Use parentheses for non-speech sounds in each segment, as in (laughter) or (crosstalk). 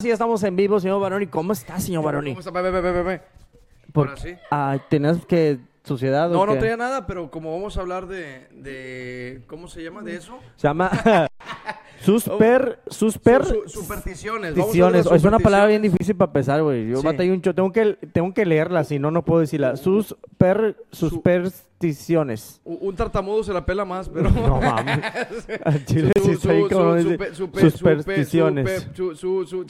Sí, estamos en vivo, señor Baroni. ¿Cómo está, señor Baroni? ¿Cómo está? Ve, ve, ve, ve, ve. Por- Ahora sí. Ah, ¿Tenías que suciedad o No, no qué? traía nada, pero como vamos a hablar de, de ¿cómo se llama? De eso. Se llama susper, susper, Su- su- supersticiones. Vamos a hablar de supersticiones. Es una palabra bien difícil para empezar, güey. Yo Sí. un cho- tengo que, tengo que leerla, si no, no puedo decirla. Susper, supersticiones. U- Un tartamudo se la pela más, pero... No mames. Al chile sí Supersticiones. supe- su- su- su-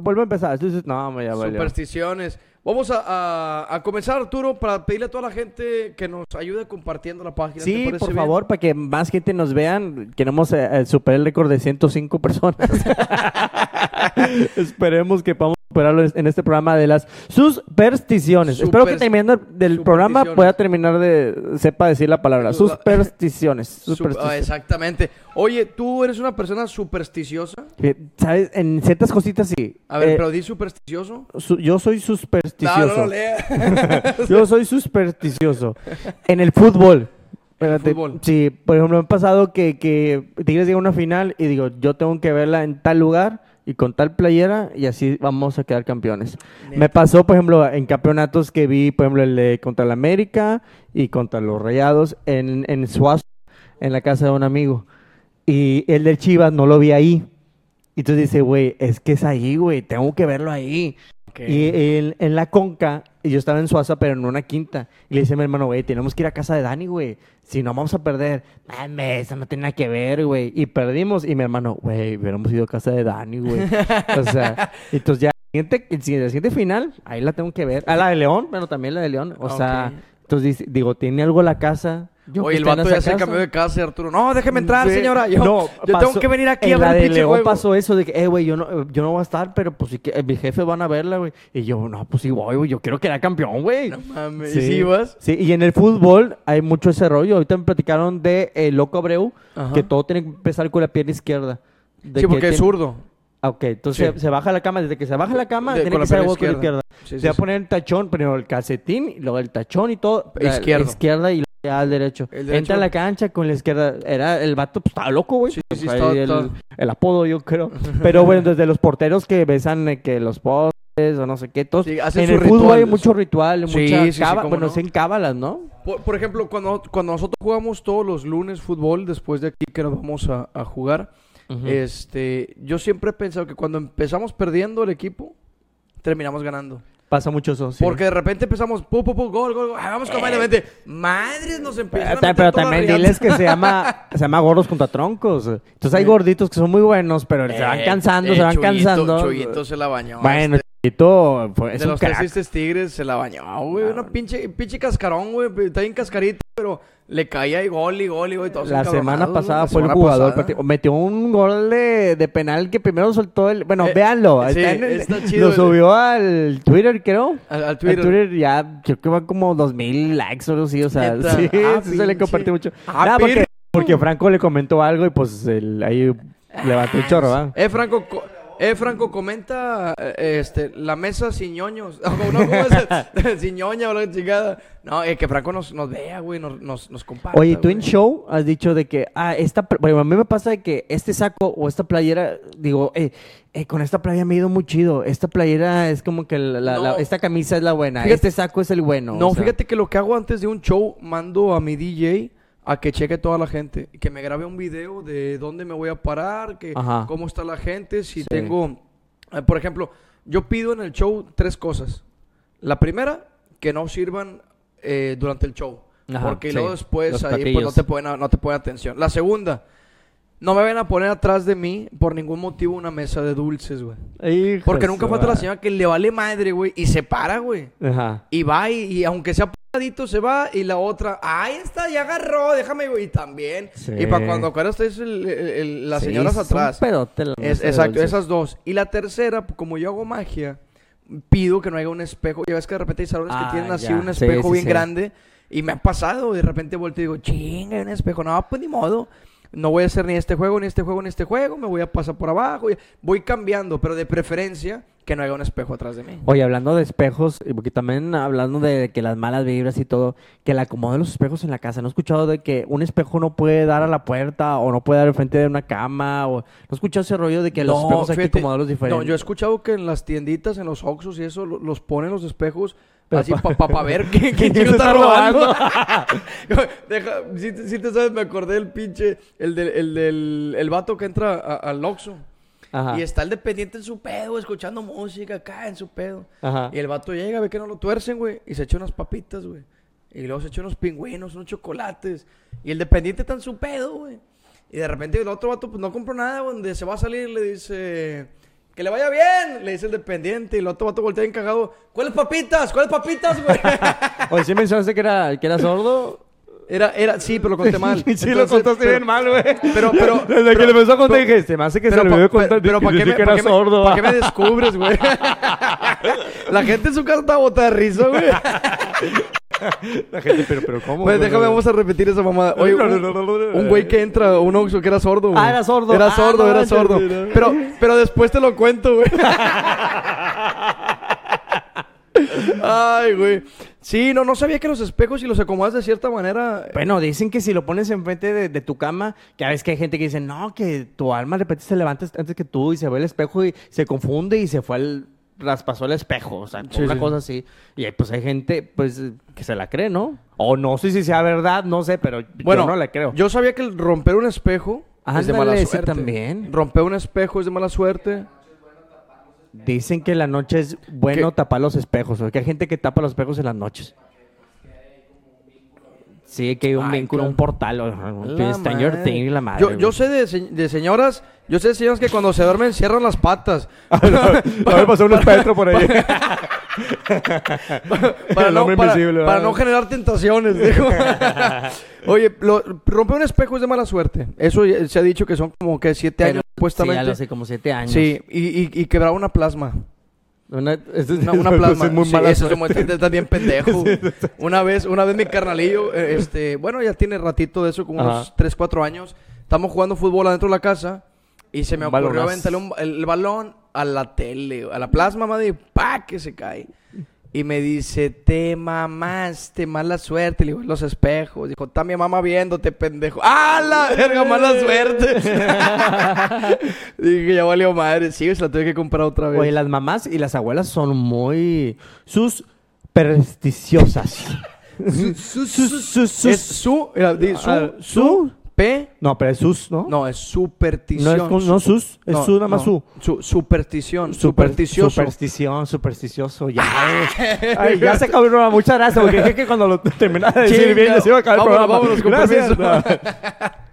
Vuelve a empezar. No, me ya valió. Supersticiones. Vamos a, a- a comenzar, Arturo, para pedirle a toda la gente que nos ayude compartiendo la página. ¿te Sí, por bien? favor, para que más gente nos vean. Queremos eh, eh, superar el récord de 105 personas. (laughs) (laughs) Esperemos que podamos superarlo en este programa de las supersticiones. Espero que terminando del programa supersticiones. pueda terminar de sepa decir la palabra. Su- Supersticiones. (laughs) Sup- ah, supersticiones. exactamente. Oye, ¿tú eres una persona supersticiosa? Eh, ¿Sabes? En ciertas cositas sí. A ver, Eh, pero di supersticioso. su- yo soy supersticioso. no lo lea. (laughs) Yo soy supersticioso. En el fútbol. Espérate, fútbol. Sí, por ejemplo, me ha pasado que, que Tigres llega a una final y digo, yo tengo que verla en tal lugar y con tal playera y así vamos a quedar campeones. Me pasó, por ejemplo, en campeonatos que vi, por ejemplo, el de contra el América y contra los Rayados en, en Suazo, en la casa de un amigo. Y el del Chivas no lo vi ahí. Y entonces dice, güey, es que es ahí, güey, tengo que verlo ahí. Y en, en la conca, y yo estaba en Suaza, pero en una quinta. Y le dice a mi hermano, güey, tenemos que ir a casa de Dani, güey. Si no, vamos a perder. Mame, eso no tiene nada que ver, güey. Y perdimos. Y mi hermano, güey, hubiéramos ido a casa de Dani, güey. o sea, (laughs) entonces ya, el siguiente, el siguiente, la siguiente final, ahí la tengo que ver. A la de León, pero también la de León. O sea, entonces digo, ¿tiene algo la casa? Yo Oye, el vato ya se cambió de casa, Arturo. No, déjeme entrar, Sí. señora. Yo, No, yo pasó- tengo que venir aquí a ver la el de León juego. pasó eso de que, eh, güey, yo no, yo no voy a estar, pero pues sí que eh, mis jefes van a verla, güey. Y yo, no, pues sí voy, güey, yo quiero quedar campeón, güey. No mames. ¿Y si ibas? Sí, y en el fútbol hay mucho ese rollo. Ahorita me platicaron de eh, Loco Abreu, Ajá. que todo tiene que empezar con la pierna izquierda. De Sí, que porque es zurdo. Ah, Ok, entonces Sí. se, se baja la cama. Desde que se baja la cama, De- tiene que ser la izquierda. izquierda. Sí, sí, se va a sí. poner el tachón, primero el calcetín, y luego el tachón y todo. Izquierdo. izquierda y al derecho. El derecho. Entra a la cancha con la izquierda. Era el vato, pues estaba loco, güey. Sí, sí, Pues, el, apodo, yo creo. (laughs) Pero bueno, desde los porteros que besan eh, que los postes o no sé qué, todos. Sí, en su el fútbol hay mucho ritual, Sí, mucha sí, sí, cava- cómo bueno, no. se en cábalas, ¿no? Por, por ejemplo, cuando, cuando nosotros jugamos todos los lunes fútbol, después de aquí que nos vamos a, a jugar, este, yo siempre he pensado que cuando empezamos perdiendo el equipo, terminamos ganando. Pasa mucho eso, sí. Porque de repente empezamos, pu, pu, pu, gol, gol, gol, ah, vamos con más de mente. Madres, nos empiezan a Pero, meter pero también diles que se llama, (laughs) se llama gordos contra troncos. Entonces hay gorditos que son muy buenos, pero se van Eh, cansando, eh, se van Chuyito- cansando. Chuyito se la bañó. Bueno, este. Chuyito fue- es de un los crack. Tigres se la bañó, güey. Ah, Una pinche, pinche cascarón, güey. Está bien cascarito, pero le caía y gol y gol y gol. y todos La semana pasada fue el jugador. pasada. Metió un gol de, de penal que primero soltó el. Bueno, Eh, véanlo. sí, está en el- está (laughs) chido lo subió al Twitter, creo. Al, al Al Twitter. Twitter ya, creo que van como dos mil likes o algo así. O sea, Neta. sí, Ah, (laughs) sí se le compartió mucho. Ah, Nada, porque, Franco le comentó algo y pues el- ahí levantó el chorro. Eh, Franco, co- eh, Franco, comenta eh, este, la mesa sin ñoños. (laughs) No, (laughs) sin ñoña o la chingada. No, eh, que Franco nos, nos vea, güey, nos, nos, nos comparta. Oye, tú en show has dicho de que, ah, esta, bueno, a mí me pasa de que este saco o esta playera, digo, eh, eh, con esta playera me ha ido muy chido. Esta playera es como que la, la- No. la- esta camisa es la buena, Fíjate- este saco es el bueno. No, o sea. fíjate que lo que hago antes de un show, mando a mi DJ a que cheque toda la gente. Que me grabe un video de dónde me voy a parar, que Ajá. cómo está la gente, si Sí. tengo... eh, por ejemplo, yo pido en el show tres cosas. La primera, que no sirvan eh, durante el show. Ajá, porque sí, luego después los ahí pues, no, te ponen, no te ponen atención. La segunda, no me van a poner atrás de mí por ningún motivo una mesa de dulces, güey. Porque nunca falta la señora que le vale madre, güey, y se para, güey. Ajá. Y va y, y aunque sea paradito se va y la otra, ahí está, ya agarró, déjame, güey, y también. Sí. Y para cuando acuerdas es el- el- el- las Sí, señoras es un atrás. pedote la Es- mesa de exacto, dulces. esas dos. Y la tercera, como yo hago magia, pido que no haya un espejo. Ya ves que de repente hay salones Ah, que tienen así ya. un Sí, espejo sí, bien sí. grande. Y me ha pasado, de repente vuelto y digo, chinga, hay un espejo. No, pues ni modo. No voy a hacer ni este juego, ni este juego, ni este juego. Me voy a pasar por abajo. Voy cambiando, pero de preferencia que no haya un espejo atrás de mí. Oye, hablando de espejos, y porque también hablando de que las malas vibras y todo, que el acomodo de los espejos en la casa. ¿No he escuchado de que un espejo no puede dar a la puerta o no puede dar frente de una cama? O... ¿No he escuchado ese rollo de que los espejos hay que acomodarlos diferentes? No, yo he escuchado que en las tienditas, en los Oxxos y eso, lo- los ponen los espejos así para pa, pa ver (laughs) qué, ¿Quién está robando. (laughs) Deja, si, te- si te sabes, me acordé del pinche, el del, el del el vato que entra a- al Oxxo. Ajá. Y está el dependiente en su pedo, escuchando música acá en su pedo. Ajá. Y el vato llega, ve que no lo tuercen, güey. Y se echa unas papitas, güey. Y luego se echa unos pingüinos, unos chocolates. Y el dependiente está en su pedo, güey. Y de repente el otro vato, pues no compró nada, güey. Donde se va a salir, le dice... Que le vaya bien, le dice el dependiente. Y el otro vato voltea bien cagado. ¿Cuáles papitas? ¿Cuáles papitas, güey? (laughs) Oye, ¿sí mencionaste que era, que era sordo? Era, era, sí, pero lo conté mal. (laughs) sí, lo contaste pero- bien mal, güey. Pero, pero... (laughs) Desde que le empezó a contar dije, se me hace que se pero le pa- olvidó contar pero ¿para qué, me, que pa' era qué me- sordo. pa' qué me descubres, güey? La gente en su casa está botada de risa, güey. (laughs) La gente, pero, pero ¿cómo? Güey? déjame, vamos a repetir esa mamada. Oye, un, güey que entra, un Oxxo que era sordo, güey. Ah, era sordo. Era Ah, sordo, no era sordo. no. Pero, pero después te lo cuento, güey. (laughs) Ay, güey. Sí, no, no sabía que los espejos, si los acomodas de cierta manera... Bueno, dicen que si lo pones enfrente de, de tu cama, que a veces que hay gente que dice, no, que tu alma de repente se levanta antes que tú y se ve el espejo y se confunde y se fue al traspasó el espejo, o sea, Sí, una sí. cosa así. Y pues hay gente, pues, que se la cree, ¿no? O no sé si sea verdad, no sé, pero Bueno, yo no la creo. Yo sabía que el romper un espejo es de mala suerte. también. Romper un espejo es de mala suerte. Dicen que en la noche es bueno ¿Qué? tapar los espejos, o que hay gente que tapa los espejos en las noches. Sí, que hay un Ay, vínculo, claro. un portal, o un La Stranger madre. Things y la madre. Yo, sé de, se- de señoras, yo sé de señoras que cuando se duermen cierran las patas. (laughs) A ver, pasó un espectro por ahí. (laughs) (laughs) para, El no, hombre para- invisible, para ¿verdad? no generar tentaciones. digo. Oye, lo- romper un espejo es de mala suerte. Eso ya- se ha dicho que son como que siete Pero- años Sí, supuestamente. ya lo sé, como siete años. Sí, y, y, y quebrar una plasma. (laughs) Una, eso es- Una, una eso plasma. es muy Sí, mala eso es muy- estás bien (laughs) pendejo. Una vez, una vez mi carnalillo, eh, este, bueno, ya tiene ratito de eso, como unos Ajá. 3, 4 años. Estamos jugando fútbol adentro de la casa y se me Un ocurrió aventarle el, el balón a la tele, a la plasma, madre, y ¡pa! que se cae. Y me dice, te mamaste, mala suerte. Le digo, los espejos. Dijo, está mi mamá viéndote, pendejo. ¡Ah, la verga, mala suerte! (laughs) Dije, ya valió madre. Sí, se la tuve que comprar otra vez. Oye, las mamás y las abuelas son muy sus, Es su, mira, di, su, Ah, su, P, No, pero es sus, ¿no? no, es No superstición. es con- no sus, es No, su, nada más no, su. su. Superstición, Super- supersticioso. Superstición, supersticioso. Ya, güey. Ay, ya se acabó el programa. Muchas gracias, porque dije que cuando lo terminara de decir Sí, bien, ya. se iba a acabar el programa. vámonos, con Gracias. permiso.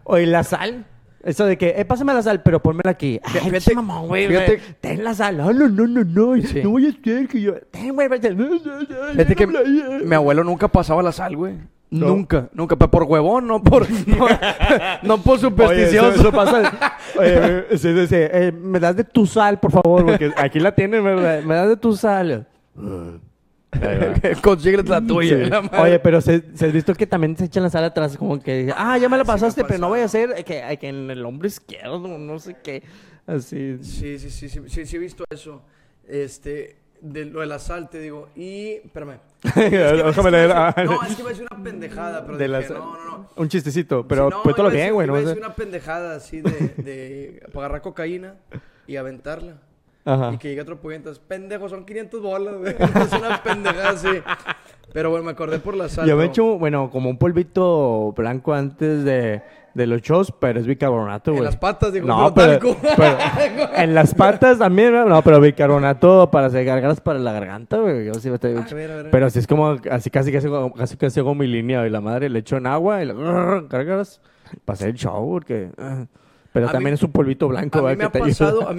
Oye, la sal. Eso de que, eh, pásame la sal, pero ponmela aquí. Ay, Fíjate- mamón, güey. fíjate-. Ten la sal. No, no, no, no, no. Sí. No voy a hacer que yo. Ten, güey, vete. Fíjate que mi abuelo nunca pasaba la sal, güey. No. Nunca, nunca. Pero por huevón, no por, no, (laughs) no por Oye, eso, supersticioso. eso pasa. (laughs) Oye. Eh, me das de tu sal, por favor, porque aquí la tienen, ¿verdad? Me das de tu sal. (laughs) Consíguete la tuya. Sí. la madre. Oye, pero se, se has visto que también se echan la sal atrás, como que, ah, ya me la sí me ha pasaste, pero no voy a hacer que, que en el hombro izquierdo, no sé qué. Así. Sí, sí, sí, sí, sí, sí he visto eso. Este, de lo de la sal, te digo. Y, espérame. (laughs) Déjame leer. ah, No, es que iba a decir una (laughs) pendejada, pero de dije, sal. no, no, no. Un chistecito, pero Sí, no, cuéntalo iba a bien, decir- güey. iba a decir una pendejada así de, de (laughs) agarrar cocaína y aventarla. Ajá. Y que llegue otro puñetazo. Pendejo, son 500 bolas, güey. Es una pendejada así. Pero bueno, me acordé por la sal. Yo me he hecho, bueno, como un polvito blanco antes de, de los shows, pero es bicarbonato, En güey. las patas, digo, No, pero en las (laughs) patas también, ¿no? pero bicarbonato para hacer gargaras para la garganta, güey. Yo sí me estoy- A ver, a ver. Pero así es como, así casi casi, casi casi hago mi línea y la madre le echo en agua y la (laughs) gargaras para hacer el show, porque... ah. Pero A también mí- es un polvito blanco, a mí a mí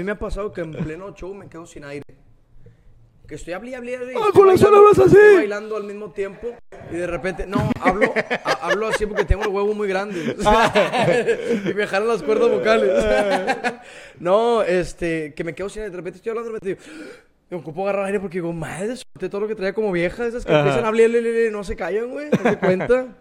me ha (laughs) pasado que en pleno show me quedo sin aire. Que estoy hablando, Ah, así. Bailando al mismo tiempo y de repente, no, hablo, a- hablo así porque tengo el huevo muy grande. (laughs) (laughs) y me jalan las cuerdas vocales. (laughs) no, este, que me quedo sin aire. De repente estoy hablando, de repente digo, me ocupo agarrar aire porque digo, madre, solté todo lo que traía como vieja, esas que Ajá. empiezan a hablar, le, le, le, no se callan, güey, no se cuenta.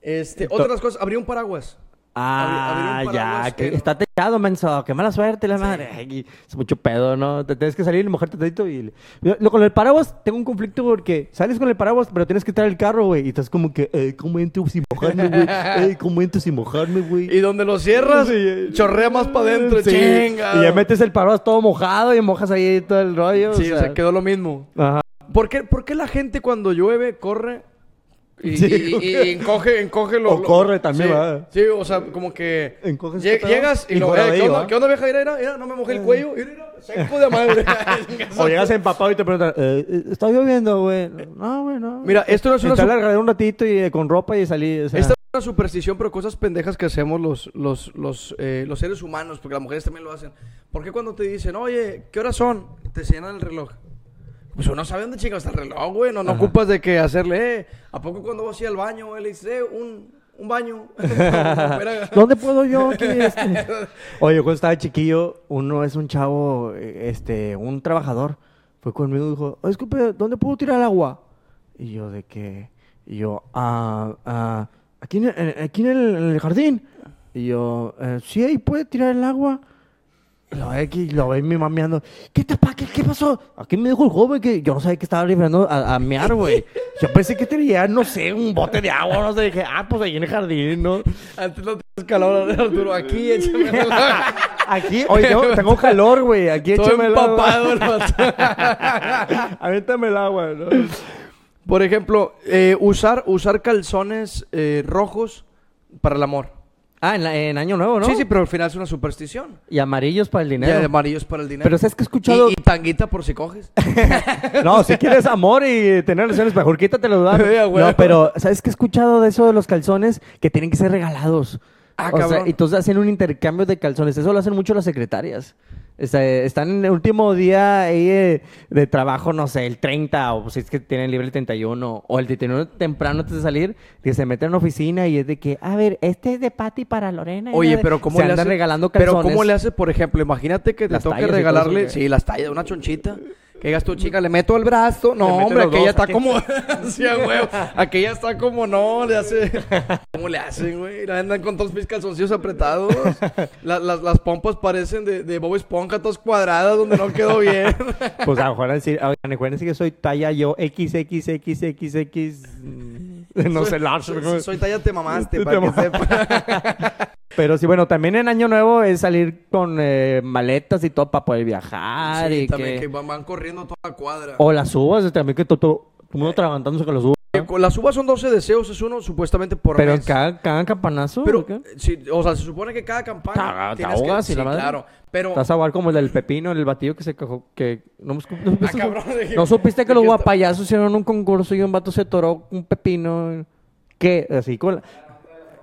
Este, otra de las cosas, abrí un paraguas. Ah, abrir un ya, que está techado, menso. Qué mala suerte, la madre. Ay, es mucho pedo, ¿no? Te tienes que salir y mojarte tantito y... Lo- con el paraguas tengo un conflicto porque sales con el paraguas, pero tienes que traer el carro, güey. Y estás como que, eh, ¿cómo entro sin mojarme, güey? (laughs) Eh, ¿cómo entro sin mojarme, güey? Y donde lo cierras, chorrea más para adentro, Sí. chinga. Y ya metes el paraguas todo mojado y mojas ahí todo el rollo. Sí, o sea, quedó lo mismo. Ajá. ¿Por qué, por qué la gente cuando llueve corre y, Sí, y- y- y encoge, encoge lo, O lo- corre también, sí, ¿verdad? Sí, o sea, como que llegas y, lo eh, ¿qué, onda, ¿va? ¿qué onda, vieja? Mira, mira, mira, no me mojé el cuello. Mira, mira, seco de madre. (laughs) (laughs) O llegas empapado y te preguntan, eh, eh, ¿está lloviendo, güey? No, güey, no. Mira, esto no es una regadera un ratito y eh, con ropa y salí. O sea, Esta es una superstición, pero cosas pendejas que hacemos los, los, los, eh, los seres humanos, porque las mujeres también lo hacen. ¿Por qué cuando te dicen, oye, ¿qué horas son? Te señalan el reloj. Pues uno sabe dónde chingados está el reloj, güey. No, no Ajá. ocupas de que hacerle, eh. ¿A poco cuando vas así al baño, güey, le dices, eh, un, un baño? (laughs) ¿Dónde puedo yo? aquí, (laughs) este? Oye, cuando estaba chiquillo, uno es un chavo, eh, este, un trabajador. Fue conmigo y dijo, "Oye, disculpe, ¿dónde puedo tirar agua? Y yo, ¿de qué? Y yo, ah, ah, aquí, en el, aquí en el, en el jardín. Y yo, eh, sí, ahí puede tirar el agua. Lo ve aquí, lo ve mi mami ando, ¿qué te pa- qué, qué pasó? Aquí me dijo el joven que yo no sabía que estaba librando a, a mear, güey. Yo pensé que tenía, no sé, un bote de agua, no sé. Dije, ah, pues ahí en el jardín, ¿no? Antes no tienes calor, Arturo. Aquí, échame. (laughs) Aquí, oye, tengo, tengo calor, güey. Aquí échame el agua. Avéntame el agua, ¿no? Por ejemplo, eh, usar, usar calzones eh, rojos para el amor. Ah, en, la- en Año Nuevo, ¿no? Sí, sí, pero al final es una superstición. Y amarillos para el Y dinero. de amarillos para el dinero. Pero ¿sabes que he escuchado? Y, y tanguita por si coges. (laughs) No, si quieres amor y tener relaciones, mejor. (laughs) Sí, a huevo. No, pero ¿sabes qué he escuchado de eso de los calzones? Que tienen que ser regalados. Ah, o sea, cabrón. entonces hacen un intercambio de calzones. Eso lo hacen mucho las secretarias. Sea, están en el último día ahí, eh, de trabajo, no sé, el 30, o si es que tienen libre el 31, o el 31 temprano antes de salir, que se meten en una oficina y es de que, a ver, este es de Patty para Lorena. y Oye, la de-". pero ¿cómo se le andan hace? regalando Pero calzones. ¿cómo le haces, por ejemplo? Imagínate que te toque regalarle, sí, las tallas, una chonchita. Que digas tú, chica, le meto el brazo. No, hombre, aquella está como. (laughs) sí, huevo. (laughs) Aquella está como, no, le hace. (laughs) ¿Cómo le hacen, güey? Andan con todos mis calzoncillos apretados. La- las, las pompas parecen de, de Bob Esponja, todas cuadradas, donde no quedó bien. Pues a lo mejor decir, recuerden que soy talla yo XXXXX, no sé, large, Soy, soy talla te mamaste, Te para que sepa. Pero sí, bueno, también en Año Nuevo es salir con eh, maletas y todo para poder viajar Sí, y también que que... van, van corriendo toda la cuadra. O las uvas, también que todo, todo el mundo tragantándose con las uvas. Eh, con Las uvas son 12 deseos, es uno supuestamente por Pero mes. cada, cada campanazo, Pero, ¿o eh, sí, o sea, se supone que cada campaña. Caga- te tienes que- sí, la madre. claro. Pero. Estás a jugar como el del pepino, el batillo que se cajó, que... ¿No, me- no supiste, Ah, cabrón, dije- ¿no supiste que ¿de los guapayazos hicieron un concurso y un vato se toró un pepino? ¿Qué? Así con la-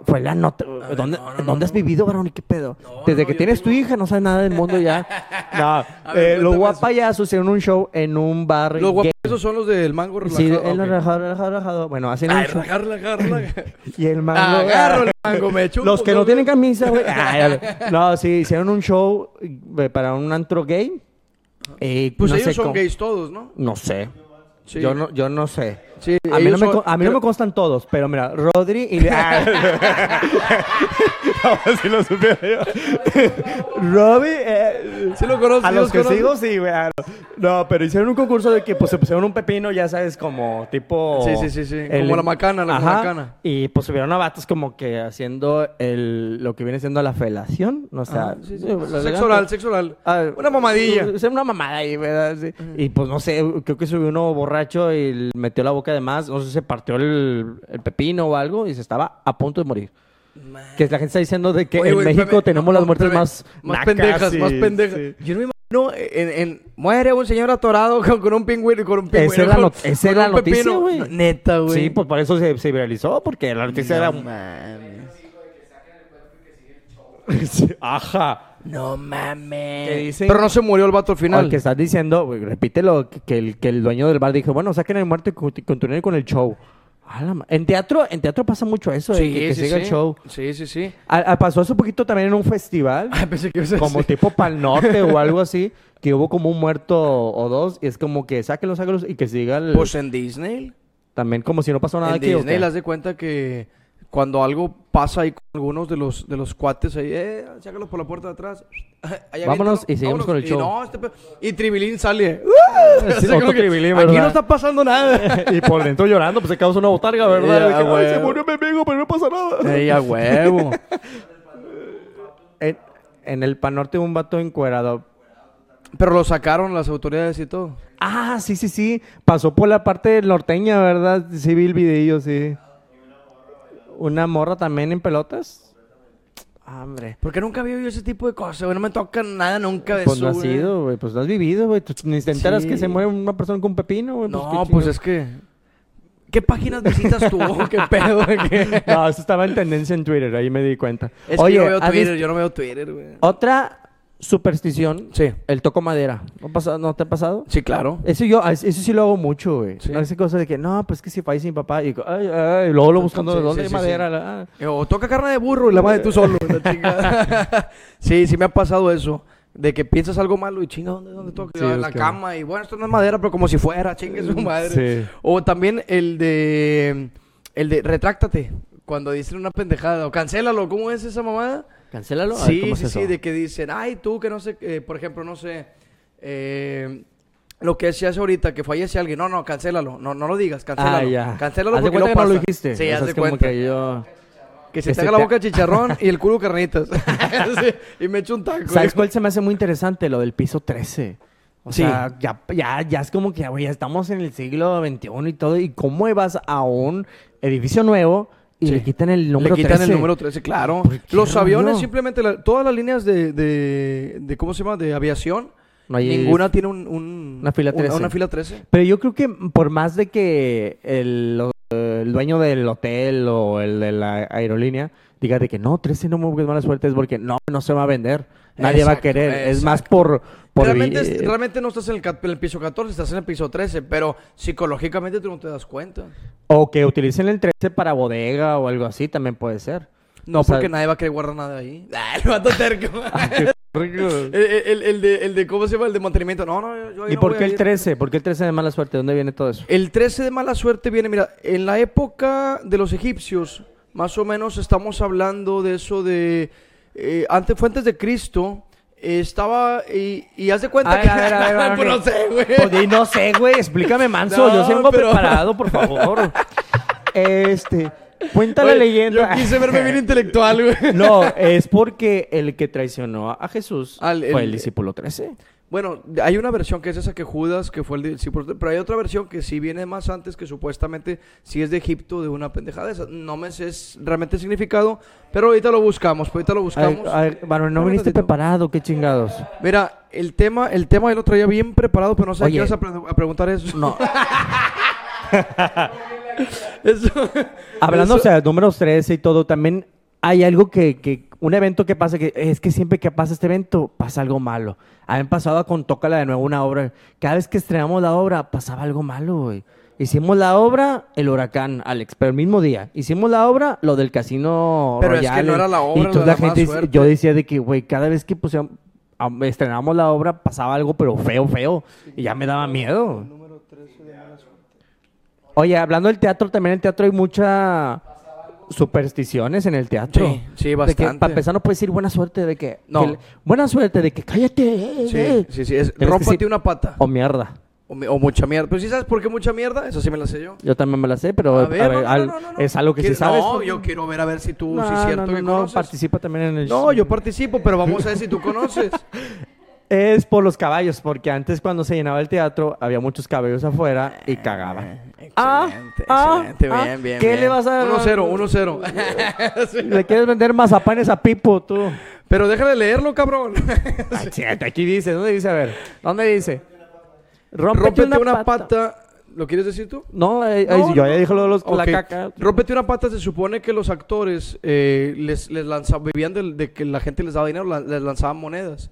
Fue la nota. ver, ¿Dónde, no, no, ¿dónde no, has vivido, varón? ¿Y qué pedo? Desde que tienes tu tengo- hija no sabes nada del mundo ya. (laughs) No, ver, eh, los cuéntame guapayazos hicieron un show en un bar Los gay. guapos son los del mango relajado. Sí, el ok. relajado, relajado, relajado. Bueno, hacen un Ay, show. relajar, relajar. (laughs) Y el mango... Agarro el (laughs) mango, me chupo. Los que no tienen camisa, güey. Ah, no, sí, hicieron un show eh, para un antro gay. Eh, Pues ellos son cómo- gays todos, ¿no? No sé. Sí. Yo no, yo no sé. Sí, A mí, no me, son- a mí no me constan todos, pero mira, Rodri y... (laughs) (laughs) Ah. (laughs) no, si lo supiera yo. (laughs) Robbie... eh, Sí lo conozco, a los los que conozco. sigo, sí, güey. ah, No, pero hicieron un concurso de que pues se pusieron un pepino, ya sabes, como tipo... Sí, sí, sí, sí, como la macana, la Ajá, macana. Y pues subieron a vatos como que haciendo el, lo que viene siendo la felación, no sé. Ajá, sí, sí. Sexo oral, sexo oral. Ah, Una mamadilla. o sea, una mamada ahí, ¿verdad? Sí. Y pues no sé, creo que subió uno borracho y metió la boca de más. No sé si se partió el, el pepino o algo y se estaba a punto de morir. Que la gente está diciendo de que Oye, en México espérame, tenemos no, las muertes espérame. más... Más nacas pendejas, más pendejas. sí. Yo no me imagino en, en- muere un señor atorado (laughs) con, con un pingüino con un pingüino. Esa es la con- not- esa es con la noticia, güey. No, Neta, güey. Sí, pues por eso se, se viralizó, porque la noticia no era... mames. (laughs) Ajá. No mames. Dicen- Pero no se murió el vato al final. Al que estás diciendo, güey, repítelo, que, que el, que el dueño del bar dijo, bueno, saquen el muerto y conti- continúen con el show. En teatro, en teatro pasa mucho eso, de Sí, que, que sí, siga sí. el show. Sí, sí, sí. A- a- pasó hace poquito también en un festival, Ay, (laughs) pensé que como tipo Pal Norte o algo (laughs) así, que hubo como un muerto o dos, y es como que sáquenlos, sáquenlos y que siga el... Pues en Disney. también como si no pasó nada en aquí. ¿o Disney, las de cuenta que cuando algo pasa ahí con algunos de los, de los cuates ahí, eh, sácalo por la puerta de atrás. (laughs) Ahí Vámonos y seguimos vámonos. con el Y show. no, este pe- y Tribilín sale. Sí, (laughs) otro como que, Tribilín, Aquí no está pasando nada. (laughs) y por dentro llorando, pues se causa una botarga, ¿verdad? De que. "Ay, se murió mi amigo, pero no pasa nada. Ey, a huevo. En, en el Panorte un vato encuerado. Pero lo sacaron las autoridades y todo. Ah, sí, sí, sí. Pasó por la parte norteña, ¿verdad? Sí vi el videillo, sí. Una morra también en pelotas. Ah, Hombre. Porque nunca había oído ese tipo de cosas, güey. No me toca nada nunca de Pues eso, no has güey. sido, güey. Pues no has vivido, güey. Tú Ni te enteras Sí. que se muere una persona con un pepino, güey. No, qué pues es que... ¿Qué páginas visitas tú? (laughs) ¿Qué pedo? ¿Qué? No, eso estaba en tendencia en Twitter, ahí me di cuenta. Es Oye, que yo veo ¿has Twitter, visto yo no veo Twitter, güey. otra superstición, Sí. el toco madera. ¿No, pasa- ¿No te ha pasado? Sí, claro. Eso yo, eso sí lo hago mucho, güey. Sí. No esa cosa de que, no, pues que si fallece mi papá. Y, ay, ay, y luego lo buscando de dónde hay sí, madera. la- ah. O toca carne de burro y la madre tú solo, (laughs) sí, sí me ha pasado eso. De que piensas algo malo y chinga, ¿dónde, dónde toca? Sí, en es la que- cama y bueno, esto no es madera, pero como si fuera, chingue su madre. Sí. O también el de. El de retráctate. Cuando dicen una pendejada. O cancélalo. ¿Cómo es esa mamada? Cancélalo. A ver, Sí, ¿cómo es sí, sí. De que dicen, ay, tú que no sé. eh, por ejemplo, no sé. eh, lo que se hace ahorita, que fallece alguien. No, no, cancélalo. No, no lo digas, cancélalo. Ah, ya. Cancélalo Haz porque cuenta no que no lo pasa. dijiste. Sí, haz de como cuenta. que yo... Que se que te haga la boca chicharrón (laughs) y el culo carnitas. (laughs) Sí, y me echo un taco. ¿Sabes cuál se me hace muy interesante? Lo del piso 13. O Sí. sea, ya, ya, ya es como que, ya estamos en el siglo XXI y todo. ¿Y cómo vas a un edificio nuevo y Sí. le quitan el número Le quitan 13? el número 13, claro. ¿Por qué Los aviones, simplemente, la- todas las líneas de, de, de, ¿cómo se llama? De aviación, No hay- ninguna tiene un, un- Una fila 13. Una, fila 13. Pero yo creo que por más de que el, el dueño del hotel o el de la aerolínea diga de que no, 13 no me busques mala suerte, es porque no, no se va a vender. Nadie va a Exacto, querer. Es más exacto. por... por realmente, vi- es- realmente no estás en el, cap- en el piso 14, estás en el piso 13, pero psicológicamente tú no te das cuenta. O que utilicen el 13 para bodega o algo así, también puede ser. No, O sea- porque nadie va a querer guardar nada ahí. (laughs) Ah, el vato terco. (laughs) (laughs) el, el- el de, el de, ¿cómo se llama? El de mantenimiento. No, no, yo, ahí ¿Y no por qué el ir. 13? ¿Por qué el 13 de mala suerte? ¿De dónde viene todo eso? El 13 de mala suerte viene, mira, en la época de los egipcios, más o menos estamos hablando de eso de... eh, antes, fue antes de Cristo, estaba... Y, y haz de cuenta A que... ver, a ver, a ver, a (laughs) ver, Pues no sé, güey. Pues no sé, güey, explícame, manso. No, Yo vengo pero- preparado, por favor. (laughs) Este, cuenta la leyenda. Yo quise verme bien intelectual, güey. (laughs) No, es porque el que traicionó a Jesús Al- fue el- el discípulo 13. Bueno, hay una versión que es esa que Judas, que fue el discípulo, pero hay otra versión que sí viene más antes, que supuestamente sí es de Egipto, de una pendejada de esa. No me sé es- realmente el significado, pero ahorita lo buscamos, pues ahorita lo buscamos. Varón, no viniste preparado, qué chingados. Mira, el tema, el tema yo lo traía bien preparado, pero no sé qué vas a, pre- a preguntar eso. No, Eso- (laughs) hablando, eso- o sea, de números 13 y todo, también hay algo que, que, un evento que pasa, que es que siempre que pasa este evento, pasa algo malo. Me pasaba con Tócala de nuevo una obra. Cada vez que estrenamos la obra, pasaba algo malo, güey. Hicimos la obra, el huracán, Alex, pero el mismo día. Hicimos la obra, lo del casino Pero es que Royal, no era la obra, Y toda la gente, suerte. yo decía de que, güey, cada vez que am- estrenamos la obra, pasaba algo, pero feo, feo. Y ya me daba miedo. Oye, hablando del teatro, también en el teatro hay muchas supersticiones en el teatro. Sí, sí, bastante. para empezar, no puedes decir buena suerte de que... No. que buena suerte de que cállate. eh, Sí, eh. sí, sí, es rómpate una pata. O mierda. O, mucha mierda. Pero sí sabes por qué mucha mierda, eso sí me la sé yo. Yo también me la sé, pero A a ver, ver, no, no, al- no, no, no. es algo que sí sabes. No, yo quiero ver a ver si tú, no, si es cierto que no, conoces. participa también en el No, yo participo, pero vamos a ver si tú conoces. (laughs) Es por los caballos, porque antes cuando se llenaba el teatro había muchos caballos afuera y cagaba. Ah, Excelente, ah, excelente, ah, bien, bien. ¿qué bien. le vas a- 1-0, 1-0. (laughs) Sí. Le quieres vender mazapanes a Pipo, tú. Pero déjale leerlo, cabrón. (laughs) Aquí dice, ¿dónde dice? A ver, ¿dónde dice? Rómpete, Rómpete una, pata. ¿Lo quieres decir tú? No, ahí- No, yo ya no. dije lo de los, la Ok. caca. Rómpete una pata se supone que los actores eh, les, les lanzaban, vivían de, que la gente les daba dinero, la- les lanzaban monedas.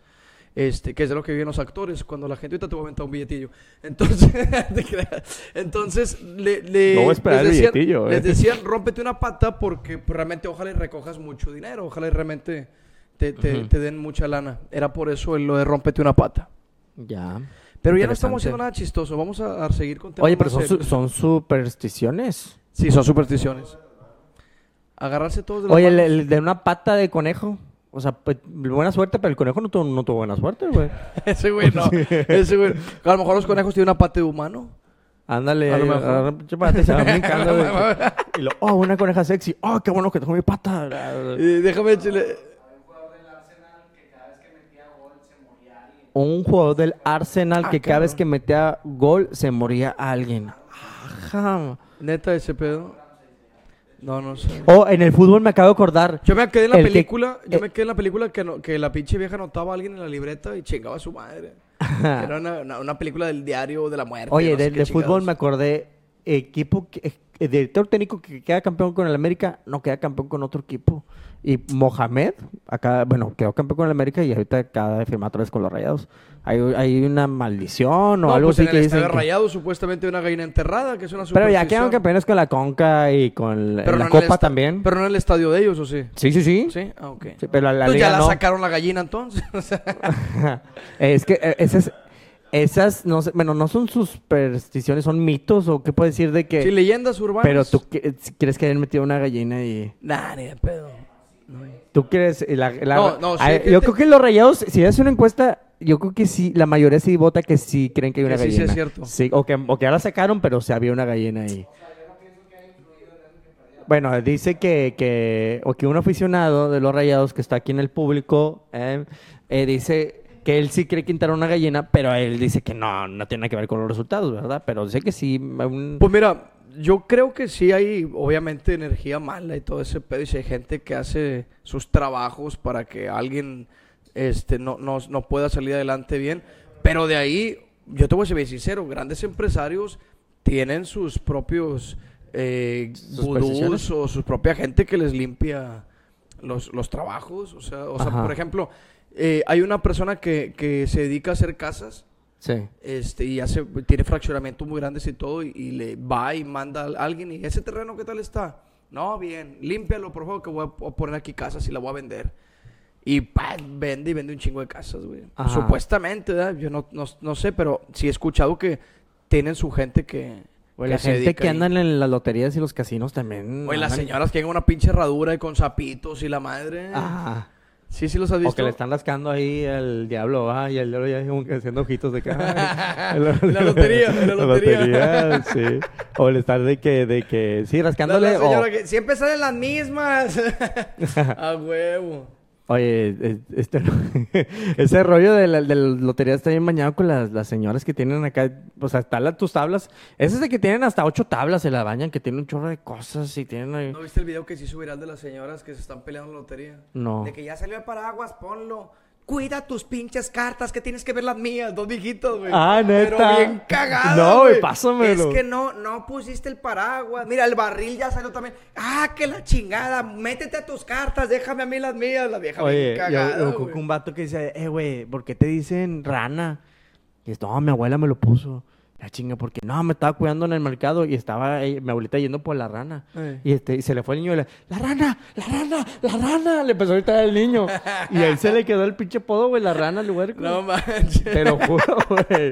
Este, que es de lo que viven los actores. Cuando la gente ahorita te va a aventar un billetillo. Entonces, (laughs) entonces le, le- No voy a esperar les el decían, billetillo, eh. les decían, rómpete una pata porque pues, realmente ojalá y recojas mucho dinero. Ojalá y realmente te, te- Ujú. te den mucha lana. Era por eso el- lo de rómpete una pata. Ya. Pero ya no estamos haciendo nada chistoso. Vamos a, a seguir con temas Oye, pero más son, su- serios. son supersticiones. Sí, son supersticiones. Agarrarse todos de las Oye, el de una pata de conejo. O sea, pues, buena suerte, pero el conejo no tuvo, no tuvo buena suerte, güey. (laughs) Ese güey no. Ese güey. A lo mejor los conejos tienen una pata de humano. Ándale, A lo mejor. agarra pinche pata se va brincando, (laughs) güey. Y lo, oh, una coneja sexy. Oh, qué bueno que tengo mi pata. Y déjame echarle. Un jugador del Arsenal Ah, que cada vez cabrón. que metía gol se moría alguien. Ajá. Neta, ese pedo. No, no sé. Oh, en el fútbol me acabo de acordar. Yo me quedé en la El que- película, yo eh, me quedé en la película que, no- que la pinche vieja anotaba a alguien en la libreta y chingaba a su madre. (laughs) Era una, una, una película del diario de la muerte. Oye, no sé de, qué de fútbol me acordé. Equipo, que, eh, director técnico que queda campeón con el América, no queda campeón con otro equipo. Y Mohamed, acá, bueno, quedó campeón con el América y ahorita acaba de firmar otra vez con los Rayados. Hay, hay una maldición o No, algo pues así en el que dicen. que- Rayado supuestamente una gallina enterrada, que es una Pero ya quedaron campeones con la Conca y con la, no Copa también. Pero no en el estadio de ellos, ¿o sí? Sí, sí, sí. Sí, ah, ok. Sí, pero la, la Entonces liga ya la sacaron la gallina entonces. (laughs) (laughs) Es que eh, esas, esas, no sé, bueno, no son supersticiones, son mitos o qué puedes decir de que... sí, leyendas urbanas. pero tú quieres que hayan metido una gallina y... Nah, ni de pedo. ¿Tú la- la- No, no, sí, yo te- creo que los rayados, si haces una encuesta, yo creo que sí, la mayoría sí vota que sí creen que hay una Que sí, sí gallina. es cierto. Sí, o que, o que la sacaron, pero se había una gallina ahí. Bueno, dice que, que, o que un aficionado de los rayados que está aquí en el público, eh, eh, dice que él sí cree que quitaron una gallina, pero él dice que no, no tiene nada que ver con los resultados, ¿verdad? Pero dice que sí. un- Pues mira, yo creo que sí hay, obviamente, energía mala y todo ese pedo. Y si hay gente que hace sus trabajos para que alguien este, no, no, no pueda salir adelante bien. Pero de ahí, yo te voy a ser bien sincero, grandes empresarios tienen sus propios eh, o su propia gente que les limpia los, los trabajos. O sea, o sea por ejemplo, eh, hay una persona que, que se dedica a hacer casas Sí. este, y hace, tiene fraccionamientos muy grandes y todo, y, y le va y manda a alguien, y ese terreno, ¿qué tal está? No, bien, límpialo, por favor, que voy a poner aquí casas y la voy a vender. Y pa, vende y vende un chingo de casas, güey. Ajá. Supuestamente, ¿verdad? Yo no, no, no sé, pero sí he escuchado que tienen su gente que... Que la se gente que ahí. andan en las loterías y los casinos también. Oye, las señoras que tienen una pinche herradura y con zapitos y la madre. Ajá. Sí, sí los has visto. O que le están rascando ahí al diablo, ah, y el diablo ya como que haciendo ojitos de que... (laughs) ay, En la lotería, la lotería. sí. O le están de que, de que, sí, La- rascándole. la señora o- que siempre salen las mismas. (laughs) a huevo. Oye, es- este, (laughs) ese rollo de la, de la lotería está bien bañado con las, las señoras que tienen acá, o sea, están las- tus tablas. Esas de que tienen hasta ocho tablas, se la bañan, que tienen un chorro de cosas y tienen ahí... ¿No viste el video que se hizo viral de las señoras que se están peleando en la lotería? No. De que ya salió el paraguas, ponlo. Cuida tus pinches cartas, que tienes que ver las mías, dos viejitos, güey. Ah, Pero ¿neta? bien cagadas, No, güey, pásamelo. Es que no, no pusiste el paraguas. Mira, el barril ya salió también. Ah, que la chingada. Métete a tus cartas, déjame a mí las mías. La vieja Oye, bien cagada, yo, un vato que dice, eh, güey, ¿por qué te dicen rana? Y es, no, mi abuela me lo puso. La chinga, porque no, me estaba cuidando en el mercado y estaba eh, mi abuelita yendo por la rana. Eh. Y, este, y se le fue el niño y le, la rana, la rana, la rana. Le empezó a gritar el niño. y a él se le quedó el pinche podo, güey, la rana, el huerco. No manches. Te lo juro, güey.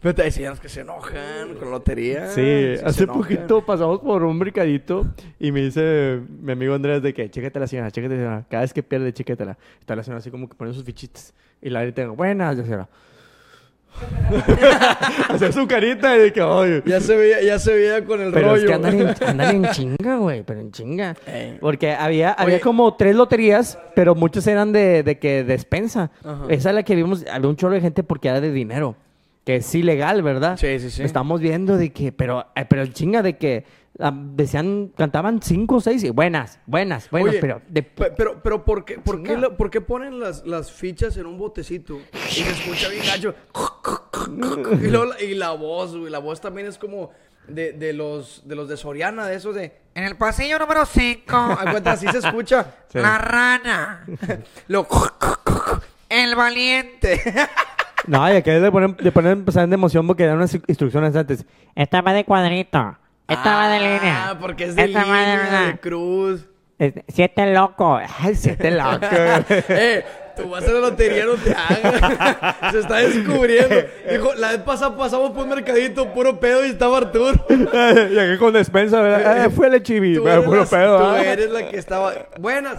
Pero hay señoras que se enojan con lotería. Sí, hace poquito pasamos por un mercadito y me dice mi amigo Andrés de que, chéquete la señora, chéquete la señora. Cada vez que pierde, chéquetela. Está la señora así como que pone sus fichitas. Y la grita, buenas, la señora. (laughs) Hacer su carita y de que, oye. Ya se veía, ya se veía con el Pero rollo. es que andan en, (laughs) andan en chinga, güey, pero en chinga. Ey. Porque había, había Oye. como tres loterías, pero muchas eran de, de que despensa. Ajá. Esa es la que vimos, había un chorro de gente porque era de dinero. Que es ilegal, ¿verdad? Sí, sí, sí. Estamos viendo de que, pero, eh, pero el chinga de que decían, cantaban cinco o seis y buenas, buenas, buenas, Oye, pero de Pero, pero ¿por qué, por qué, por qué ponen las, las fichas en un botecito? Y se escucha bien gacho. y, luego la, y la voz, güey. La voz también es como de, de los, de los de Soriana, de esos de... En el pasillo número 5. (laughs) cuenta, así se escucha. Sí. La rana. (laughs) Lo... El valiente. No, y acá le ponen, le ponen empezar de emoción porque dan unas instrucciones antes. Esta va de cuadrito. Esta va de Ah, línea. porque es de Esta va de línea, de cruz. Este, Siete loco. Ay, siete loco. (laughs) eh, tú vas a la lotería, no te hagas. (laughs) Se está descubriendo. Dijo, la vez pasada pasamos por un mercadito, puro pedo, y estaba Arturo. (laughs) y aquí con despensa, ¿verdad? Eh, fue el chivi. Tú, pero eres, puro la, pedo, tú ¿ah? eres la que estaba... Buenas.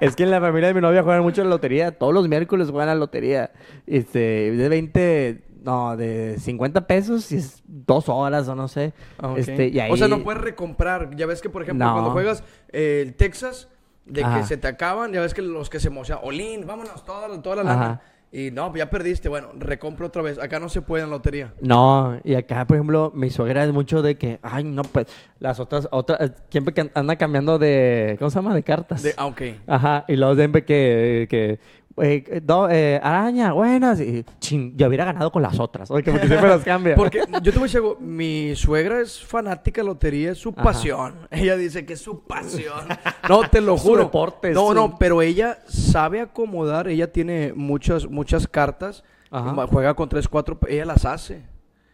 Es que en la familia de mi novia juegan mucho a la lotería. Todos los miércoles juegan a la lotería. Este, de 20, no, de 50 pesos y es dos horas o no sé. Ah. Este, y ahí... O sea, no puedes recomprar. Ya ves que, por ejemplo, No. cuando juegas eh, el Texas, de Ajá. que se te acaban, ya ves que los que se emocionan, Olin, vámonos, toda, la- toda la Ajá. lana. Y no, pues ya perdiste. Bueno, recompro otra vez. Acá no se puede en la lotería. No, y acá, por ejemplo, mi suegra es mucho de que, ay, no, pues, las otras, otras, siempre que anda cambiando de, ¿cómo se llama? De cartas. De, ah, ok. Ajá, y luego siempre que, que eh, do- eh, araña, buenas, y ching, yo hubiera ganado con las otras, oye, que siempre las cambia. Porque yo te voy a decir algo, mi suegra es fanática de lotería, es su Ajá. pasión. Ella dice que es su pasión. No, te lo (laughs) Su juro. deporte, no, su- no, pero ella sabe acomodar, ella tiene muchas, muchas cartas, Ajá. juega con tres, cuatro, ella las hace.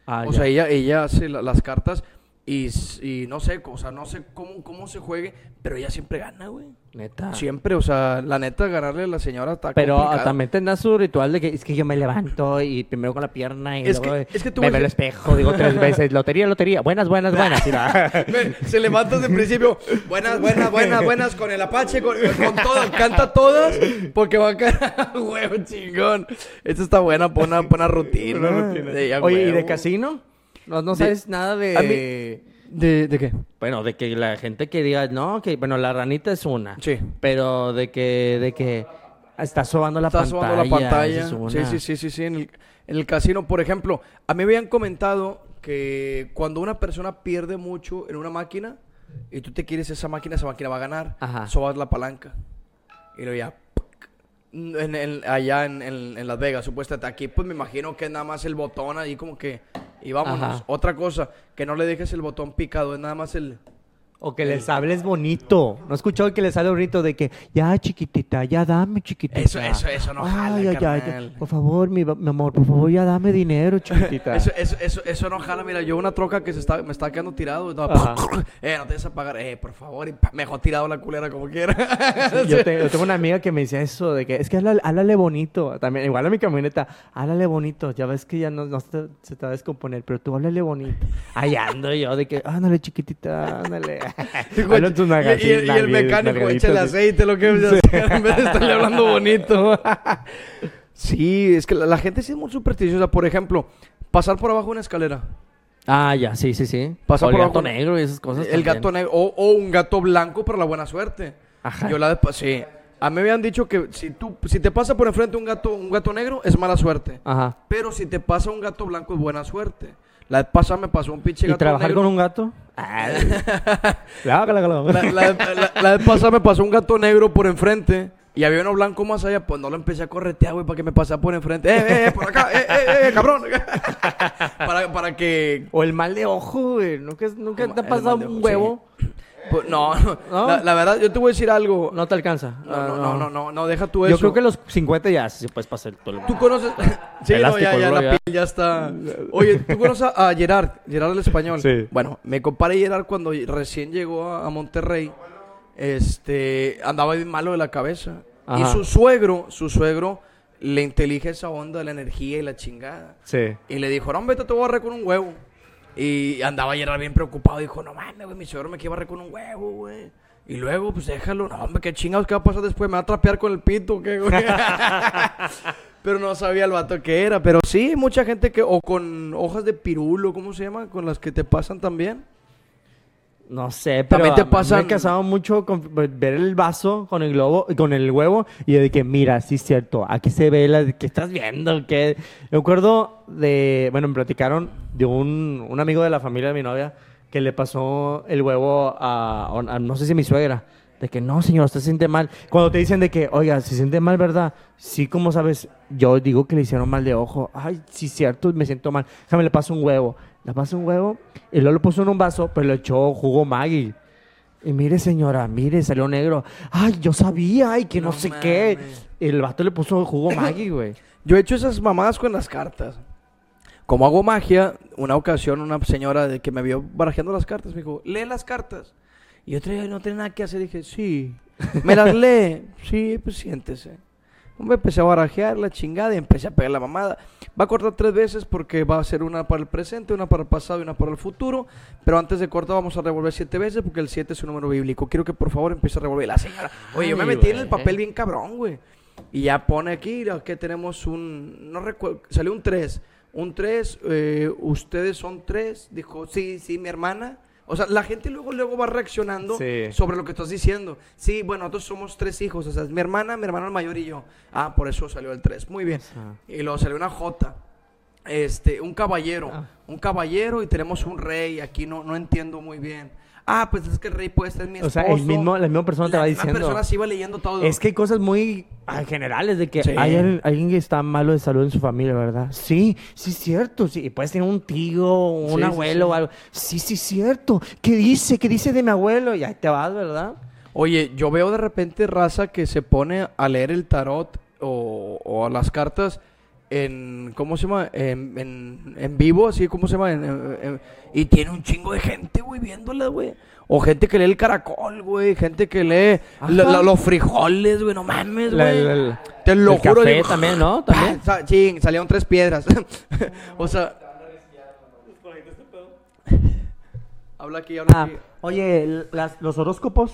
Ah, o ya. sea, ella, ella hace la- las cartas y, no sé, o sea, no sé cómo, cómo se juegue, pero ella siempre gana, güey. Neta. Siempre, o sea, la neta, ganarle a la señora está Pero ah, complicado. también tendrá su ritual de que es que yo me levanto y primero con la pierna y Es luego que- es que tú me a- al espejo, digo tres (laughs) veces, lotería, lotería, buenas, buenas, buenas. (laughs) Se levanta desde el principio. Buenas, buenas, buenas, buenas con el Apache, con, con todo. Canta todas porque va a caer (laughs) huevo chingón. Esta está buena, pon una, pon una rutina. Oye, ¿y de casino? No, no De- sabes nada de... mí- ¿De, ¿De qué? Bueno, de que la gente que diga, no, que bueno, la ranita es una. Sí. Pero de que, de que está sobando la Está pantalla. sobando la pantalla. esa es una. Sí, sí, sí, sí, sí. En el, en el casino, por ejemplo, a mí me habían comentado que cuando una persona pierde mucho en una máquina y tú te quieres esa máquina, esa máquina va a ganar. Ajá. Sobas la palanca. Y luego ya. En, en- allá en, en- en Las Vegas, supuestamente. Aquí, pues me imagino que es nada más el botón ahí, como que. Y vámonos. Ajá. Otra cosa, que no le dejes el botón picado, es nada más el. O que les hables bonito. ¿No he escuchado que les hable bonito de que, ya chiquitita, ya dame chiquitita? Eso, eso, eso no jala, Ay, ay, ay, carnal. Por favor, mi, mi amor, por favor, ya dame dinero, (laughs) chiquitita. Eso, eso, eso, eso no jala, mira, yo una troca que se está, me está quedando tirado. No, (laughs) eh, no te des a pagar, eh, por favor, y mejor tirado la culera como quiera. yo, te- yo tengo una amiga que me dice eso, de que es que háblale, háblale bonito. También, igual a mi camioneta, háblale bonito. Ya ves que ya no, no se, se te va a descomponer, pero tú háblale bonito. Ahí ando yo, de que, ándale, chiquitita, ándale. Y, nalgas- y- y el mecánico echa el sí. aceite, lo que (laughs) en vez de estarle hablando bonito. (laughs) sí, es que la, la gente sí es muy supersticiosa. Por ejemplo, pasar por abajo de una escalera. Ah, ya, sí, sí, sí. Pasa O el por gato abajo- negro y esas cosas. El también. gato negro. O, o un gato blanco para la buena suerte. Ajá. Yo la pa- sí. A mí me habían dicho que si tú, si te pasa por enfrente un gato, un gato negro, es mala suerte. Ajá. Pero si te pasa un gato blanco, es buena suerte. La vez pasada me pasó un pinche ¿Y gato trabajar negro. con un gato? Claro, claro, La, la- la- la vez pasada me pasó un gato negro por enfrente y había uno blanco más allá, pues no lo empecé a corretear, güey, para que me pasara por enfrente. ¡Eh, eh, eh, por acá! ¡Eh, eh, eh, cabrón! (laughs) para, para que... O el mal de ojo, güey. ¿Nunca, nunca te ha pasado un huevo? Pues, no, (laughs) no. ¿No? La, la verdad, yo te voy a decir algo. No te alcanza. No, Ah, no, no, no, no, no, deja tú eso. Yo creo que los 50 ya sí puedes pasar todo el Tú conoces... (laughs) (laughs) sí, no, Elástico, ya, ya, bro, la ya. piel ya está... Oye, ¿tú conoces a, Gerard? Gerard el español. Sí. Bueno, me compadre Gerard cuando recién llegó a, Monterrey, este, andaba bien malo de la cabeza. Y Ajá. su suegro, su suegro, le intelige esa onda de la energía y la chingada. Sí. Y le dijo, no, vete, te voy a barrer con un huevo. Y andaba Gerard bien preocupado. Dijo, no mames, güey, mi suegro me quiere barrer con un huevo, güey. Y luego, pues déjalo. No, hombre, qué chingados, ¿qué va a pasar después? ¿Me va a trapear con el pito güey? (laughs) pero no sabía el vato que era. Pero sí, mucha gente que... O con hojas de pirulo, ¿cómo se llama? Con las que te pasan también. No sé, pero También te a mí pasan- me he casado mucho con ver el vaso con el globo, con el huevo y de que mira, sí es cierto, aquí se ve la que estás viendo, que me acuerdo de, bueno, me platicaron de un, un amigo de la familia de mi novia que le pasó el huevo a, a- no sé si mi suegra, de que no, señor, usted se siente mal. Cuando te dicen de que, oiga, se siente mal, ¿verdad? Sí, como sabes, yo digo que le hicieron mal de ojo. Ay, sí, cierto, me siento mal. Déjame le paso un huevo. Le paso un huevo y luego lo puso en un vaso, pero le echó jugo Maggi. Y mire, señora, mire, salió negro. Ay, yo sabía, ay, que no, No sé qué. mames. El vato le puso jugo (coughs) Maggi, güey. Yo he hecho esas mamadas con las cartas. Como hago magia, una ocasión una señora de que me vio barajeando las cartas me dijo, lee las cartas. Y día no tenía nada que hacer. Dije, sí. ¿Me las (laughs) lee? sí, pues siéntese. Me empecé a barajear la chingada y empecé a pegar la mamada. Va a cortar tres veces porque va a ser una para el presente, una para el pasado y una para el futuro. Pero antes de cortar vamos a revolver siete veces porque el siete es un número bíblico. Quiero que por favor empiece a revolver. La señora, oye, yo me metí en el papel bien cabrón, güey. Y ya pone aquí que tenemos un, no recuerdo, salió un 3. Un 3, ustedes son tres. Dijo, sí, sí, mi hermana. O sea, la gente luego, luego va reaccionando Sí. sobre lo que estás diciendo. Sí, bueno, nosotros somos tres hijos. O sea, es mi hermana, mi hermano mayor y yo. Ah, por eso salió el 3. Muy bien. Y luego salió una J. Este, un caballero. Ah. Un caballero y tenemos un rey. Aquí no, no entiendo muy bien. Ah, pues es que el rey puede ser mi O esposo. sea, el mismo, la misma persona te La va misma diciendo. persona se iba leyendo todo. Es que hay cosas muy ah, generales de que Sí. hay al- alguien que está malo de salud en su familia, ¿verdad? Sí, sí, cierto. Sí, y puedes tener un tío, un Sí, sí, abuelo sí. o algo. Sí, sí, cierto. ¿Qué dice? ¿Qué dice de mi abuelo? Y ahí te vas, ¿verdad? Oye, yo veo de repente raza que se pone a leer el tarot o, o a las cartas en, ¿cómo se llama? En, en, en vivo, así, ¿cómo se llama? En- en- en- y tiene un chingo de gente, güey, viéndolas, güey. O gente que lee el caracol, güey. Gente que lee la- la- los frijoles, güey. No mames, La- güey. la- la- Te lo el juro. café digo, también, ¿no? (laughs) También. Sa- Sí, salieron tres piedras. (laughs) o sea... (laughs) habla aquí, habla Ah, aquí. oye, las- los horóscopos.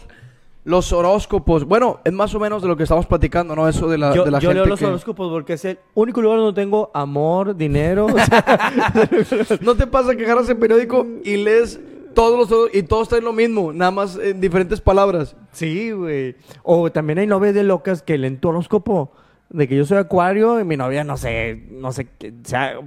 Los horóscopos. Bueno, es más o menos de lo que estamos platicando, ¿no? Eso de la, yo de la yo gente leo los que- horóscopos porque es el único lugar donde tengo amor, dinero. (laughs) o sea, (laughs) ¿No te pasa que agarras el periódico y lees todos los y todos traen lo mismo, nada más en diferentes palabras? sí, güey. O también hay novias de locas que leen tu horóscopo. De que yo soy acuario y mi novia, no sé, no sé, qué sea,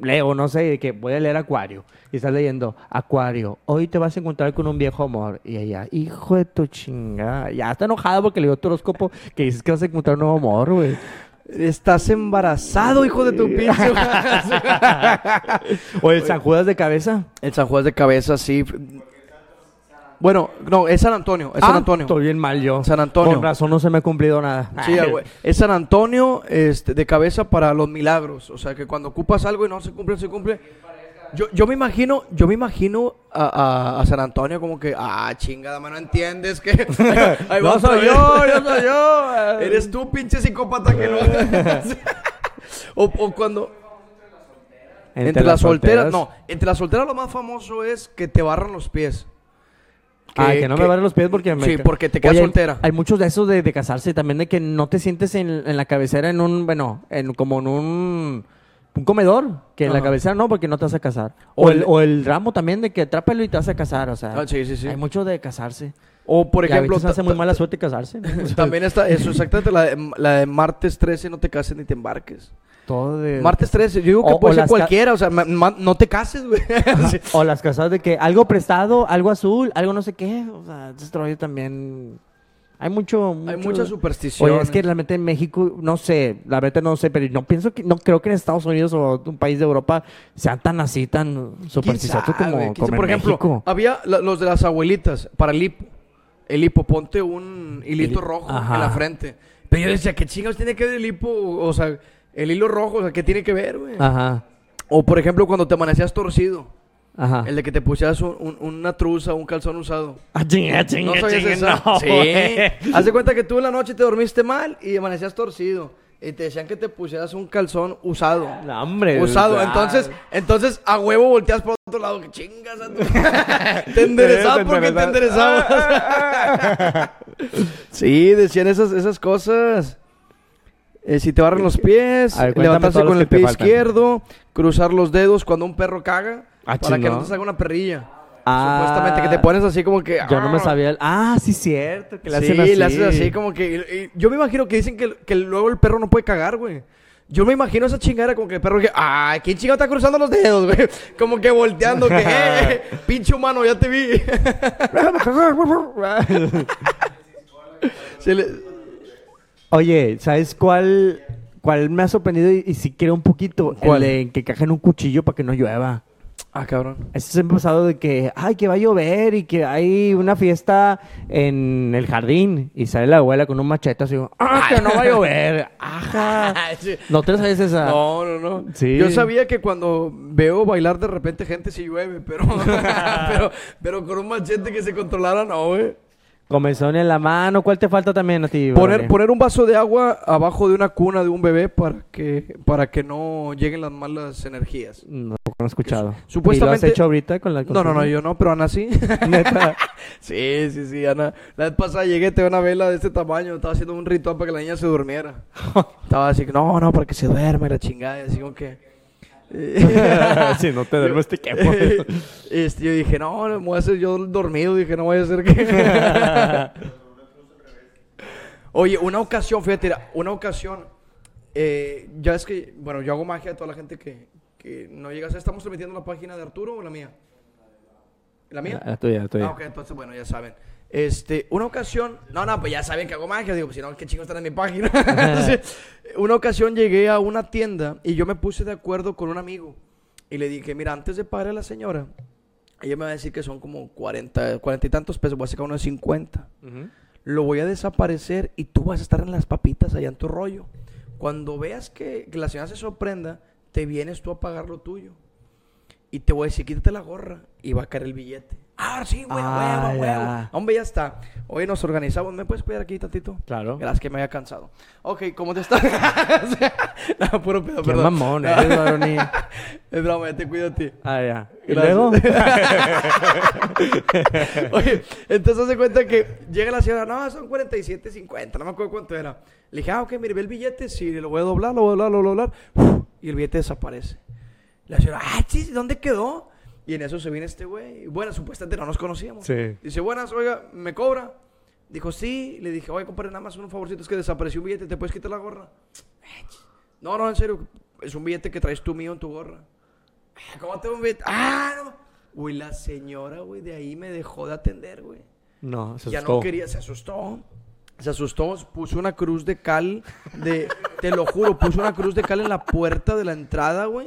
leo, no sé, de que voy a leer acuario. Y estás leyendo, acuario, hoy te vas a encontrar con un viejo amor. Y ella, hijo de tu chingada. Ya está enojada porque leyó tu horóscopo que dices que vas a encontrar un nuevo amor, güey. Estás embarazado, hijo de tu pinche. (laughs) O el San Judas de cabeza. el San Juan de cabeza, sí. Bueno, no, es San Antonio, es Ah, San Antonio. Estoy bien mal yo. San Antonio. Con razón no se me ha cumplido nada. (laughs) Sí, güey. Es San Antonio este, de cabeza para los milagros. O sea, que cuando ocupas algo y no se cumple, se cumple. Yo, yo me imagino, yo me imagino a, a- a San Antonio como que, ah, chingada, no entiendes que (laughs) (laughs) ahí No soy yo, yo soy yo. Eres tú, pinche psicópata que no. o, o cuando entre, las solteras, no, entre las solteras lo más famoso es que te barran los pies. Que no me barren los pies porque me... Sí, porque te quedas Oye, soltera. Hay muchos de esos de, de casarse también, de que no te sientes en, en la cabecera en un, bueno, en como en un, un comedor, que en la cabecera no, porque no te vas a casar. O O el, el- o el ramo también de que atrápalo y te vas a casar, o sea. Ah, sí, sí, sí. Hay mucho de casarse. O por ejemplo, veces hace muy mala suerte casarse. (laughs) También está eso, exactamente, la de, la de martes 13, no te cases ni te embarques. Todo de... Martes 13, yo digo que O- puede o ser cualquiera, o sea, ma- ma- no te cases, güey. Sí. (laughs) O las casadas de que algo prestado, algo azul, algo no sé qué. O sea, rollo también... Hay mucho, Hay mucha superstición. Oye, es que realmente en México, no sé, la verdad no sé, pero no pienso que, no creo que en Estados Unidos o un país de Europa sean tan así, tan supersticiosos como, como en por ejemplo, México. había la- los de las abuelitas para el hipo. El hipo, ponte un hilito El- rojo ajá. en la frente. Pero yo decía, ¿qué chingados tiene que ver el hipo? O sea, el hilo rojo, o sea, ¿qué tiene que ver, güey? Ajá, O por ejemplo, cuando te amanecías torcido. ajá. El de que te pusieras un- un- una truza, un calzón usado. Ah, chinga, ¿No sabías chinga, esa? no, (laughs) sí. Haz de cuenta que tú en la noche te dormiste mal y amanecías torcido. Y te decían que te pusieras un calzón usado. No, hombre. Usado. Entonces, entonces a huevo volteas por otro lado. Que chingas a tu... (laughs) te enderezabas porque te enderezabas. (laughs) sí, decían esas, esas cosas. Eh, si te barran los pies, ver, levantarse con el pie izquierdo, cruzar los dedos cuando un perro caga, Ah, para que no te salga una perrilla. Ah. Supuestamente que te pones así como que... Yo no me "Ah". sabía. el- Ah, sí, cierto. Que le sí, hacen así. le haces así como que... y- yo me imagino que dicen que, que luego el perro no puede cagar, güey. Yo me imagino esa chingada como que el perro que... ¡Ay, quién chingado está cruzando los dedos, güey! (laughs) Como que volteando que... ¡Eh, (laughs) pinche humano, ya te vi! (laughs) Se le- Oye, ¿sabes cuál, cuál me ha sorprendido y, y si quiero un poquito? ¿Cuál? El de que cajen un cuchillo para que no llueva. Ah, cabrón. Eso se ha pasado de que, ay, que va a llover y que hay una fiesta en el jardín y sale la abuela con un machete así, ah, que no va a (laughs) llover. Ajá. ¿No te sabes esa? No, no, no. Sí. Yo sabía que cuando veo bailar de repente gente sí llueve, pero, (laughs) pero, pero con un machete que se controlara, no, güey. Comezón en la mano. ¿Cuál te falta también a ti? Poner, poner un vaso de agua abajo de una cuna de un bebé para que, para que no lleguen las malas energías. No, no he escuchado. Supuestamente- ¿Y lo has hecho ahorita con la No, no, no, yo no, pero Ana sí. (laughs) Neta. (laughs) sí, sí, sí, Ana. La vez pasada llegué, tengo una vela de este tamaño, estaba haciendo un ritual para que la niña se durmiera. (laughs) estaba así, no, no, para que se duerma y la chingada, y así como que... (laughs) si no te duermes te quemo. (laughs) este, yo dije, no, me voy a hacer yo dormido, dije, no voy a hacer que... (laughs) Oye, una ocasión, fíjate, una ocasión, eh, ya es que, bueno, yo hago magia a toda la gente que, que no llega ¿estamos transmitiendo la página de Arturo o la mía? ¿La mía? La tuya, la tuya. Ah, ok, entonces, bueno, ya saben. Este, una ocasión, no, no, pues ya saben que hago magia, digo, pues si no, ¿qué chingos están en mi página? (laughs) (laughs) Entonces, una ocasión llegué a una tienda y yo me puse de acuerdo con un amigo y le dije, mira, antes de pagar a la señora, ella me va a decir que son como 40, 40 y tantos pesos, voy a sacar uno de 50. Ujú. Lo voy a desaparecer y tú vas a estar en las papitas allá en tu rollo. Cuando veas que, que la señora se sorprenda, te vienes tú a pagar lo tuyo. Y te voy a decir, quítate la gorra y va a caer el billete. Ah, sí, güey, Ah, huevo, huevo. Hombre, ya está. Hoy nos organizamos. ¿Me puedes cuidar aquí tantito? Claro. Gracias que me había cansado. Ok, ¿cómo te estás? (laughs) no, puro pedo, Qué perdón. mamón eres, (laughs) Barney. Es broma, ya te cuido a ti. Ah, ya. ¿Y Gracias. luego? (laughs) Oye, entonces hace cuenta que llega la señora, no, son 47, 50, no me acuerdo cuánto era. Le dije, ah, ok, mire, ve el billete, sí, lo voy a doblar, lo voy a doblar, lo voy a doblar. Uf, y el billete desaparece. La señora, ah, sí, ¿dónde quedó? Y en eso se viene este güey. Bueno, supuestamente no nos conocíamos. Sí. Dice, buenas, oiga, ¿me cobra? Dijo, sí. Le dije, oye, compadre, nada más un favorcito, es que desapareció un billete, ¿te puedes quitar la gorra? No, no, en serio, es un billete que traes tú mío en tu gorra. "Ah, ¿Cómo tengo un billete? Ah, no. Uy, la señora, güey, de ahí me dejó de atender, güey. No, se Ya asustó. no quería, se asustó. Se asustó, puso una cruz de cal de, te lo juro, puso una cruz de cal en la puerta de la entrada, güey.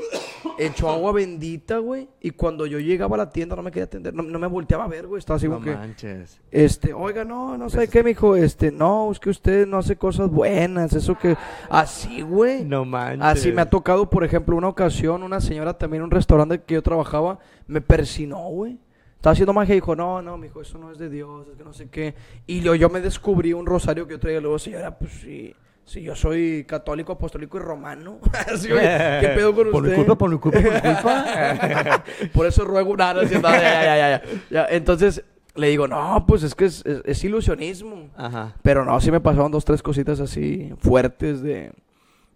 Echó agua bendita, güey. Y cuando yo llegaba a la tienda no me quería atender, no, no me volteaba a ver, güey. Estaba así No como que, manches. este, oiga, no, no sé qué, mijo, este, no, es que usted no hace cosas buenas, eso que, así, güey. No manches. Así me ha tocado, por ejemplo, una ocasión, una señora también en un restaurante que yo trabajaba, me persinó, güey. Estaba haciendo magia y dijo, no, no, mijo, eso no es de Dios, es que no sé qué. Y luego yo me descubrí un rosario que yo traía. Luego, señora, pues sí, sí, yo soy católico, apostólico y romano. (laughs) Así, oye, ¿qué pedo con Por mi usted? culpa, por mi culpa, por mi culpa. (laughs) Por eso ruego nada, ya, ya, ya, ya, ya. Ya, Entonces le digo, no, pues es que es, es- es ilusionismo. Ajá. Pero no, sí me pasaron dos, tres cositas así fuertes de,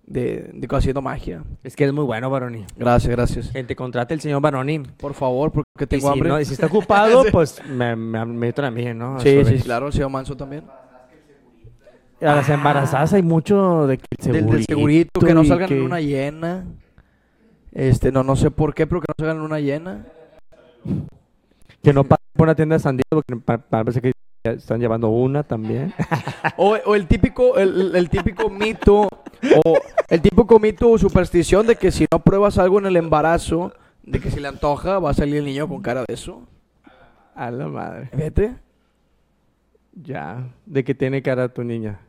de, de haciendo magia. Es que eres muy bueno, Baroni. Gracias, gracias. Que te contrate el señor Baroni. Por favor, porque Y tengo si, hambre. no, y si está ocupado, (laughs) Sí. pues me, me, me meto a mí, ¿no? Sí, sí, claro, el señor Manso también. A las embarazadas hay mucho de que el Del, segurito, del segurito, que no salgan que- en luna llena. Este, no, no sé por qué, pero que no salgan en luna llena. Que no pasen por una tienda de sandía porque pa- parece que están llevando una también. (laughs) O, o el típico, el, típico mito, o el típico mito o superstición de que si no pruebas algo en el embarazo, de que si le antoja, va a salir el niño con cara de eso. A la madre. Fíjate. Ya. ¿De que tiene cara tu niña?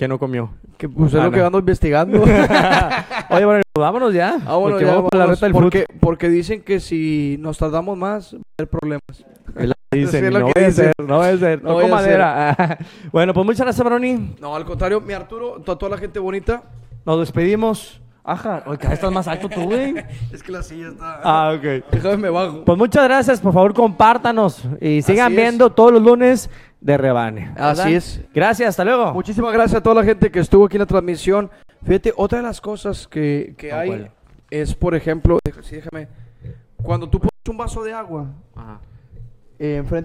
Que no comió. Que pues es lo que ando investigando. (laughs) (laughs) Oye, bueno, vámonos ya. Ah, bueno, porque ya, vamos por la reta del porque, porque dicen que si nos tardamos más, va a haber problemas. Es que dicen, (laughs) Sí, es no voy a ser, no voy a ser. No No voy a madera. bueno, pues muchas gracias, Baroni. No, al contrario, mi Arturo, a toda la gente bonita. Nos despedimos. Ajá. Oye, cada estás más alto tú, güey. Es que la silla está. Ah, ok. Déjame me bajo. Pues muchas gracias, por favor compártanos y sigan Así es. viendo todos los lunes de Rebane. ¿verdad? Así es. Gracias, hasta luego. Muchísimas gracias a toda la gente que estuvo aquí en la transmisión. Fíjate, otra de las cosas que, que hay ¿cuál? es, por ejemplo, sí, déjame, cuando tú pones un vaso de agua Ajá. eh, enfrente